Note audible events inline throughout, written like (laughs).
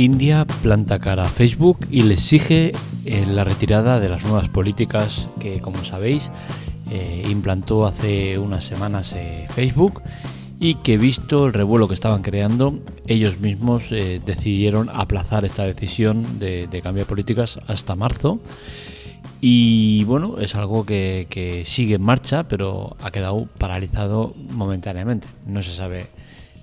India planta cara a Facebook y le exige eh, la retirada de las nuevas políticas que, como sabéis, eh, implantó hace unas semanas eh, Facebook y que visto el revuelo que estaban creando, ellos mismos decidieron aplazar esta decisión de, cambiar políticas hasta marzo. Y bueno, es algo que, que, sigue en marcha, pero ha quedado paralizado momentáneamente. No se sabe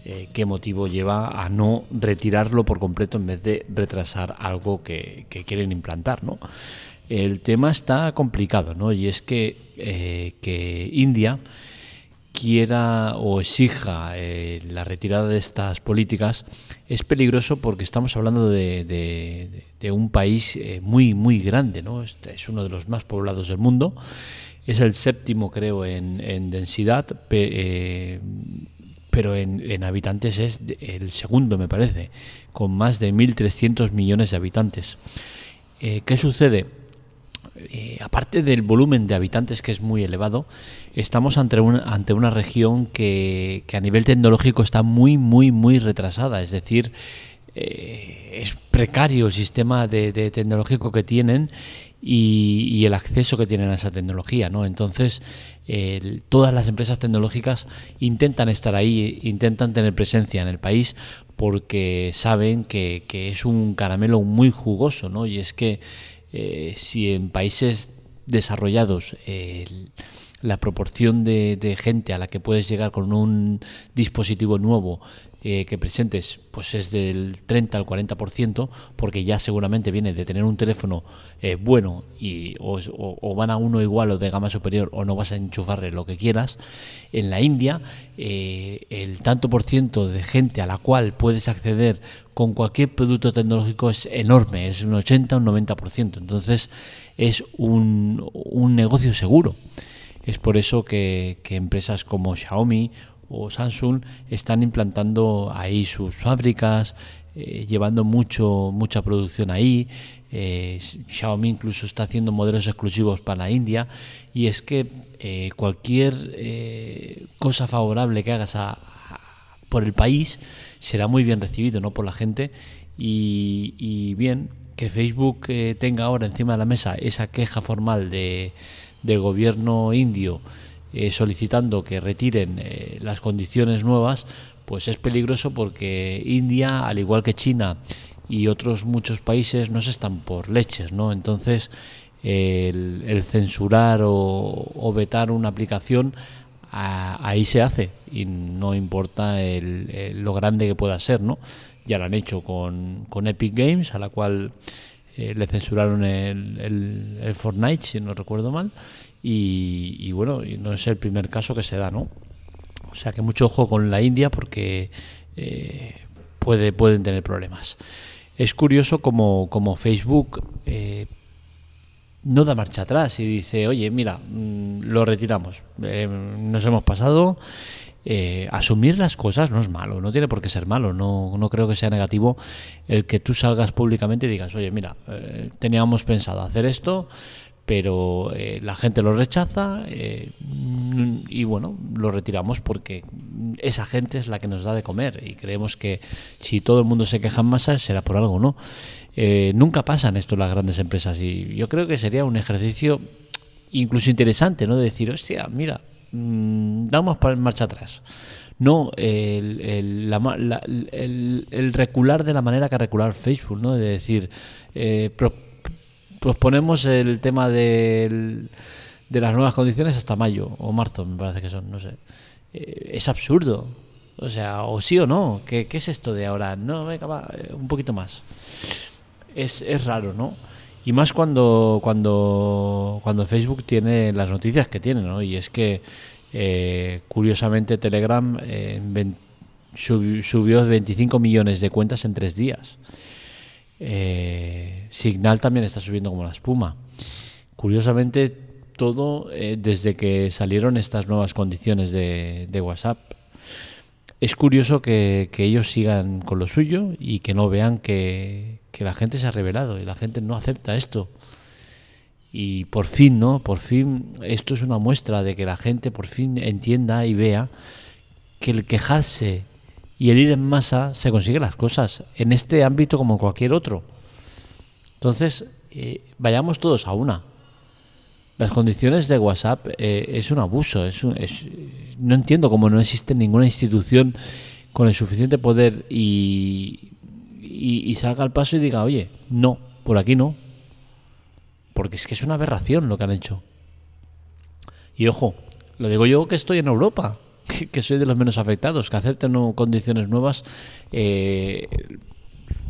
eh, qué motivo lleva a no retirarlo por completo en vez de retrasar algo que, quieren implantar, ¿no? El tema está complicado, ¿no? Y es que, eh, que India quiera o exija eh, la retirada de estas políticas es peligroso porque estamos hablando de, un país muy muy grande, ¿no? Este es uno de los más poblados del mundo, es el séptimo creo en, en densidad, pero en, habitantes es el segundo, me parece, con más de 1.300 millones de habitantes. Eh, ¿Qué sucede? Eh, aparte del volumen de habitantes que es muy elevado, estamos ante una, ante una región que, a nivel tecnológico está muy, muy, muy retrasada. Es decir, eh, es precario el sistema de, tecnológico que tienen y, el acceso que tienen a esa tecnología, ¿no? Entonces, todas las empresas tecnológicas intentan estar ahí, intentan tener presencia en el país porque saben que, es un caramelo muy jugoso, ¿no? Y es que eh, si en países desarrollados la proporción de, gente a la que puedes llegar con un dispositivo nuevo eh, que presentes pues es del 30 al 40% porque ya seguramente viene de tener un teléfono eh, bueno y o, van a uno igual o de gama superior o no vas a enchufarle lo que quieras. En la India eh, el tanto por ciento de gente a la cual puedes acceder con cualquier producto tecnológico es enorme es un 80 un 90% entonces es un, un negocio seguro. Es por eso que, que empresas como Xiaomi o Samsung están implantando ahí sus fábricas, eh, llevando mucho mucha producción ahí. Eh, Xiaomi incluso está haciendo modelos exclusivos para la India. Y es que eh, cualquier cosa favorable que hagas por el país será muy bien recibido no por la gente. Y, bien que Facebook tenga ahora encima de la mesa esa queja formal de, del gobierno indio eh, solicitando que retiren eh, las condiciones nuevas, pues es peligroso porque India, al igual que China y otros muchos países, no se están por leches, ¿no? Entonces, el, censurar o, vetar una aplicación ahí se hace y no importa lo grande que pueda ser, ¿no? Ya lo han hecho con, con Epic Games, a la cual eh, le censuraron el, el, el, Fortnite, si no recuerdo mal, y, bueno, no es el primer caso que se da, ¿no? O sea que mucho ojo con la India porque eh, puede, pueden tener problemas. Es curioso como, como Facebook eh, no da marcha atrás y dice, oye, mira, mm, lo retiramos, eh, nos hemos pasado. asumir las cosas no es malo, no tiene por qué ser malo, no, no creo que sea negativo el que tú salgas públicamente y digas, oye, mira, teníamos pensado hacer esto, pero eh, la gente lo rechaza eh, y bueno, lo retiramos porque esa gente es la que nos da de comer y creemos que si todo el mundo se queja en masa será por algo, ¿no? Eh, nunca pasan esto las grandes empresas y yo creo que sería un ejercicio incluso interesante, ¿no? De decir, hostia, mira, mmm, damos marcha atrás. No el, el, recular de la manera que recular Facebook, ¿no? De decir, eh, pues ponemos el tema de las nuevas condiciones hasta mayo o marzo, me parece que son, no sé. Eh, es absurdo. O sea, o sí o no. ¿Qué, es esto de ahora? No, venga, va, eh, un poquito más. Es, es raro, ¿no? Y más cuando, cuando, cuando Facebook tiene las noticias que tiene, ¿no? Y es que, eh, curiosamente, Telegram subió 25 millones de cuentas en tres días. Eh, Signal también está subiendo como la espuma. Curiosamente, todo eh, desde que salieron estas nuevas condiciones de, WhatsApp. Es curioso que, ellos sigan con lo suyo y que no vean que, la gente se ha revelado y la gente no acepta esto. Y por fin, ¿no? Por fin, esto es una muestra de que la gente por fin entienda y vea que el quejarse Y el ir en masa se consigue las cosas, en este ámbito como en cualquier otro. Entonces, eh, vayamos todos a una. Las condiciones de WhatsApp eh, es un abuso. Es, no entiendo cómo no existe ninguna institución con el suficiente poder y, y, salga al paso y diga, oye, no, por aquí no. Porque es que es una aberración lo que han hecho. Y ojo, lo digo yo que estoy en Europa, que, soy de los menos afectados, que acepten condiciones nuevas. Eh,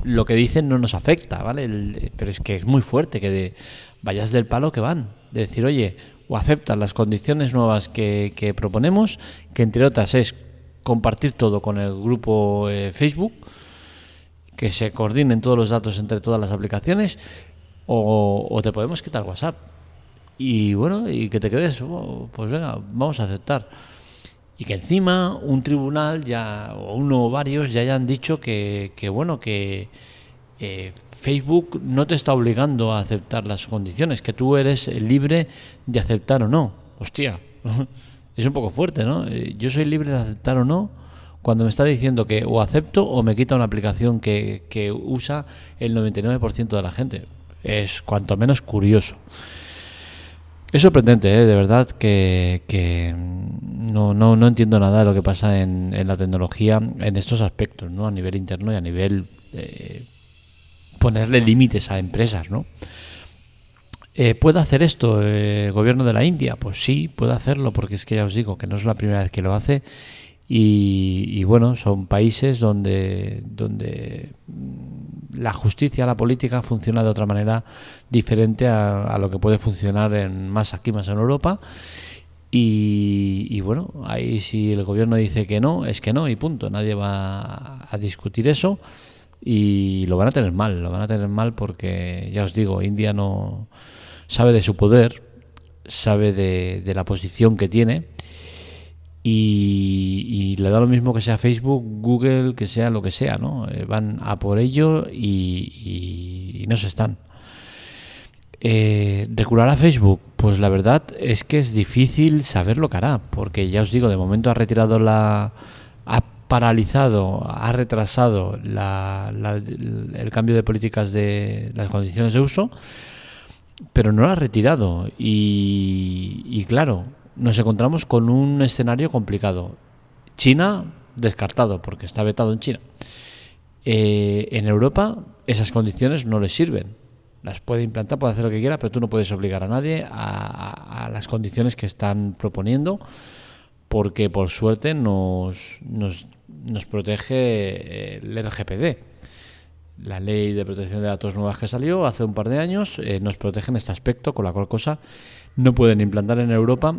lo que dicen no nos afecta, ¿vale? pero es que es muy fuerte que de, vayas del palo que van. De decir, oye, o aceptas las condiciones nuevas que, proponemos, que entre otras es compartir todo con el grupo eh, Facebook, que se coordinen todos los datos entre todas las aplicaciones, o, te podemos quitar WhatsApp. Y bueno, y que te quedes, oh, pues venga, vamos a aceptar. Y que encima un tribunal ya, o uno o varios, ya hayan dicho que, que bueno, que eh, Facebook no te está obligando a aceptar las condiciones, que tú eres libre de aceptar o no. Hostia, (laughs) es un poco fuerte, ¿no? Eh, yo soy libre de aceptar o no cuando me está diciendo que o acepto o me quita una aplicación que, que usa el 99% de la gente. Es cuanto menos curioso. Es sorprendente, ¿eh? de verdad, que, no, no, no, entiendo nada de lo que pasa en, la tecnología en estos aspectos, ¿no? a nivel interno y a nivel eh, ponerle límites a empresas, ¿no? Eh, ¿Puede hacer esto el gobierno de la India? Pues sí, puede hacerlo, porque es que ya os digo que no es la primera vez que lo hace. Y, bueno, son países donde, donde mm, la justicia, la política funciona de otra manera diferente a, lo que puede funcionar en más aquí, más en Europa. Y, y, bueno, ahí si el gobierno dice que no, es que no y punto. Nadie va a discutir eso y lo van a tener mal, lo van a tener mal porque, ya os digo, India no sabe de su poder, sabe de, la posición que tiene y, le da lo mismo que sea Facebook, Google, que sea lo que sea, ¿no? Eh, van a por ello y, no se están. Eh, ¿Recular a Facebook? Pues la verdad es que es difícil saber lo que hará, porque ya os digo, de momento ha retirado la paralizado, ha retrasado el cambio de políticas de las condiciones de uso, pero no lo ha retirado. Y, claro, nos encontramos con un escenario complicado. China, descartado, porque está vetado en China. Eh, en Europa, esas condiciones no les sirven. Las puede implantar, puede hacer lo que quiera, pero tú no puedes obligar a nadie a las condiciones que están proponiendo porque por suerte nos, nos, nos protege eh, el RGPD. La ley de protección de datos nuevas que salió hace un par de años eh, nos protege en este aspecto, con la cual cosa no pueden implantar en Europa,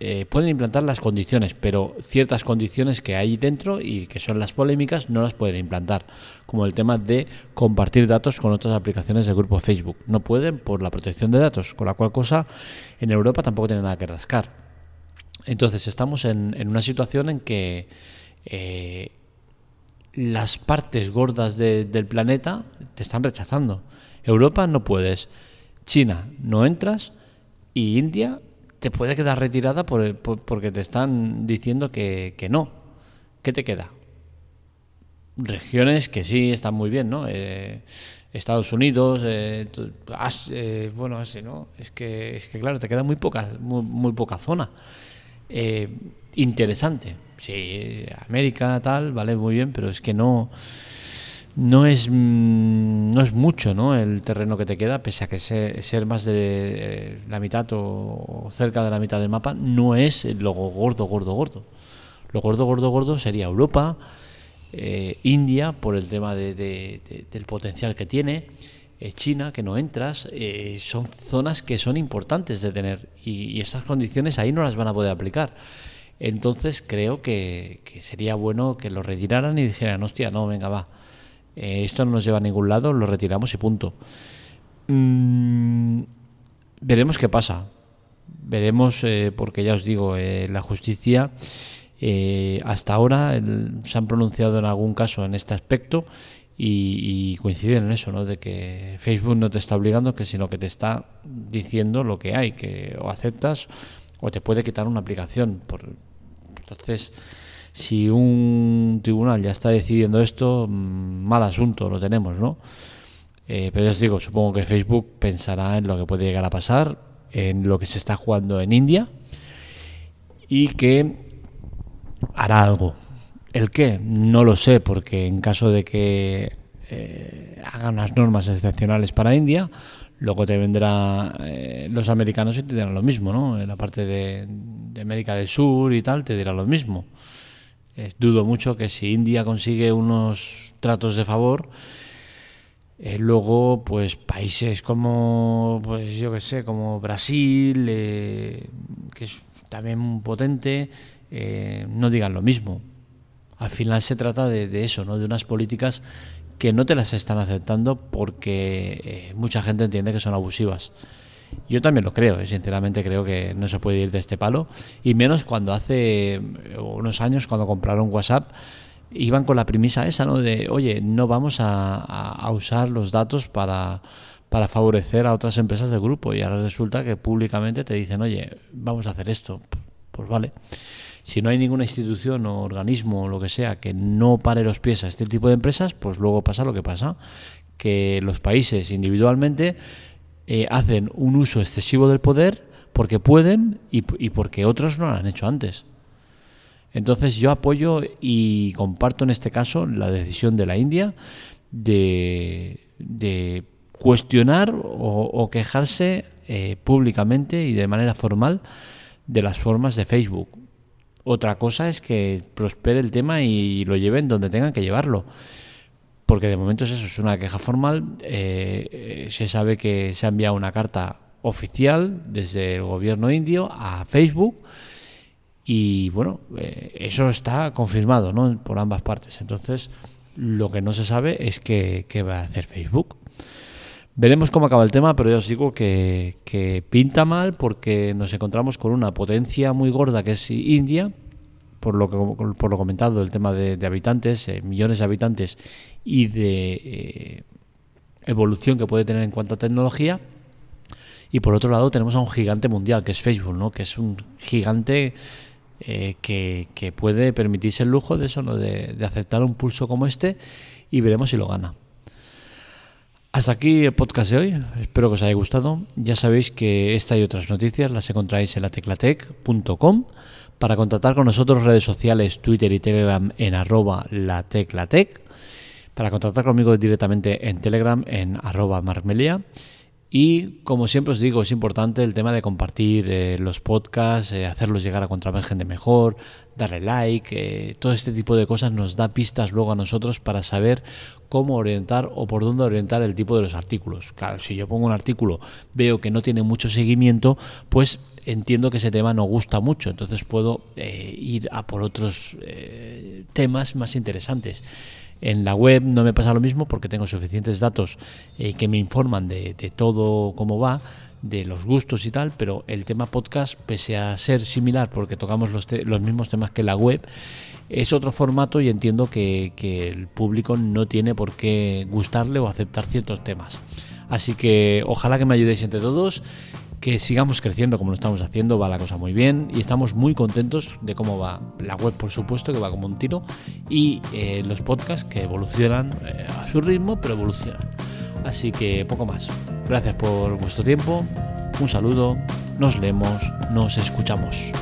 eh, pueden implantar las condiciones, pero ciertas condiciones que hay dentro y que son las polémicas no las pueden implantar, como el tema de compartir datos con otras aplicaciones del grupo Facebook. No pueden por la protección de datos, con la cual cosa en Europa tampoco tienen nada que rascar. Entonces estamos en, una situación en que eh, las partes gordas del planeta te están rechazando. Europa no puedes, China no entras y India te puede quedar retirada por, porque te están diciendo que, no. ¿Qué te queda? Regiones que sí están muy bien, ¿no? Eh, Estados Unidos, eh, bueno, así, ¿no? Es que, es que claro, te queda muy poca, muy poca zona. Eh, interesante. Sí, América, tal, vale, muy bien, pero es que no no es mm, no es mucho ¿no? el terreno que te queda pese a que ser, más de eh, la mitad o, cerca de la mitad del mapa no es lo gordo gordo gordo lo gordo gordo gordo sería Europa eh, India por el tema del potencial que tiene eh, China, que no entras, son zonas que son importantes de tener y, esas condiciones ahí no las van a poder aplicar. Entonces creo que, sería bueno que lo retiraran y dijeran, hostia, no, venga, va, eh, esto no nos lleva a ningún lado, lo retiramos y punto. Mm, veremos qué pasa. Veremos, porque ya os digo, la justicia hasta ahora se han pronunciado en algún caso en este aspecto y, coinciden en eso, ¿no? De que Facebook no te está obligando, que sino que te está diciendo lo que hay, que o aceptas o te puede quitar una aplicación. Por, entonces, si un tribunal ya está decidiendo esto, mm, mal asunto lo tenemos, ¿no? Eh, pero ya os digo, supongo que Facebook pensará en lo que puede llegar a pasar, en lo que se está jugando en India y que hará algo. ¿El qué? No lo sé, porque en caso de que eh, hagan unas normas excepcionales para India, luego te vendrán eh, los americanos y te dirán lo mismo, ¿no? En la parte de, América del Sur y tal, te dirán lo mismo. Eh, dudo mucho que si India consigue unos tratos de favor, luego, pues países como, pues yo que sé, como Brasil, que es también potente, no digan lo mismo. Al final se trata de, de, eso, ¿no? De unas políticas que no te las están aceptando porque eh, mucha gente entiende que son abusivas. Yo también lo creo, sinceramente creo que no se puede ir de este palo, y menos cuando hace eh, unos años, cuando compraron WhatsApp, iban con la premisa esa, ¿no? De, oye, no vamos a, usar los datos para, para favorecer a otras empresas del grupo, y ahora resulta que públicamente te dicen, oye, vamos a hacer esto. Pues vale si no hay ninguna institución o organismo o lo que sea que no pare los pies a este tipo de empresas, pues luego pasa lo que pasa, que los países individualmente eh, hacen un uso excesivo del poder porque pueden y, porque otros no lo han hecho antes. Entonces yo apoyo y comparto en este caso la decisión de la India de, cuestionar o, quejarse eh, públicamente y de manera formal de las formas de Facebook. Otra cosa es que prospere el tema y lo lleven donde tengan que llevarlo. Porque de momento es eso, es una queja formal. Eh, eh, se sabe que se ha enviado una carta oficial desde el gobierno indio a Facebook y bueno, eh, eso está confirmado ¿no? por ambas partes. Entonces, lo que no se sabe es qué, va a hacer Facebook. Veremos cómo acaba el tema, pero yo os digo que, pinta mal porque nos encontramos con una potencia muy gorda que es India, por lo, que, por lo comentado, el tema de, habitantes, eh, millones de habitantes y de eh, evolución que puede tener en cuanto a tecnología. Y por otro lado tenemos a un gigante mundial, que es Facebook, ¿no? que es un gigante eh, que, puede permitirse el lujo de eso, ¿no? de aceptar un pulso como este y veremos si lo gana. Hasta aquí el podcast de hoy, espero que os haya gustado. Ya sabéis que esta y otras noticias las encontráis en la teclatec.com. Para contactar con nosotros, redes sociales, Twitter y Telegram en arroba la. Para contactar conmigo directamente en Telegram en arroba marmelia. Y como siempre os digo, es importante el tema de compartir eh, los podcasts, eh, hacerlos llegar a contra más gente mejor, darle like, eh, todo este tipo de cosas nos da pistas luego a nosotros para saber cómo orientar o por dónde orientar el tipo de los artículos. Claro, si yo pongo un artículo, veo que no tiene mucho seguimiento, pues entiendo que ese tema no gusta mucho, entonces puedo ir a por otros temas más interesantes. En la web no me pasa lo mismo porque tengo suficientes datos eh, que me informan de, todo cómo va, de los gustos y tal, pero el tema podcast, pese a ser similar porque tocamos los, los mismos temas que la web, es otro formato y entiendo que, que el público no tiene por qué gustarle o aceptar ciertos temas. Así que ojalá que me ayudéis entre todos que sigamos creciendo como lo estamos haciendo, va la cosa muy bien y estamos muy contentos de cómo va la web, por supuesto, que va como un tiro, y eh, los podcasts que evolucionan eh, a su ritmo, pero evolucionan. Así que poco más. Gracias por vuestro tiempo, un saludo, nos leemos, nos escuchamos.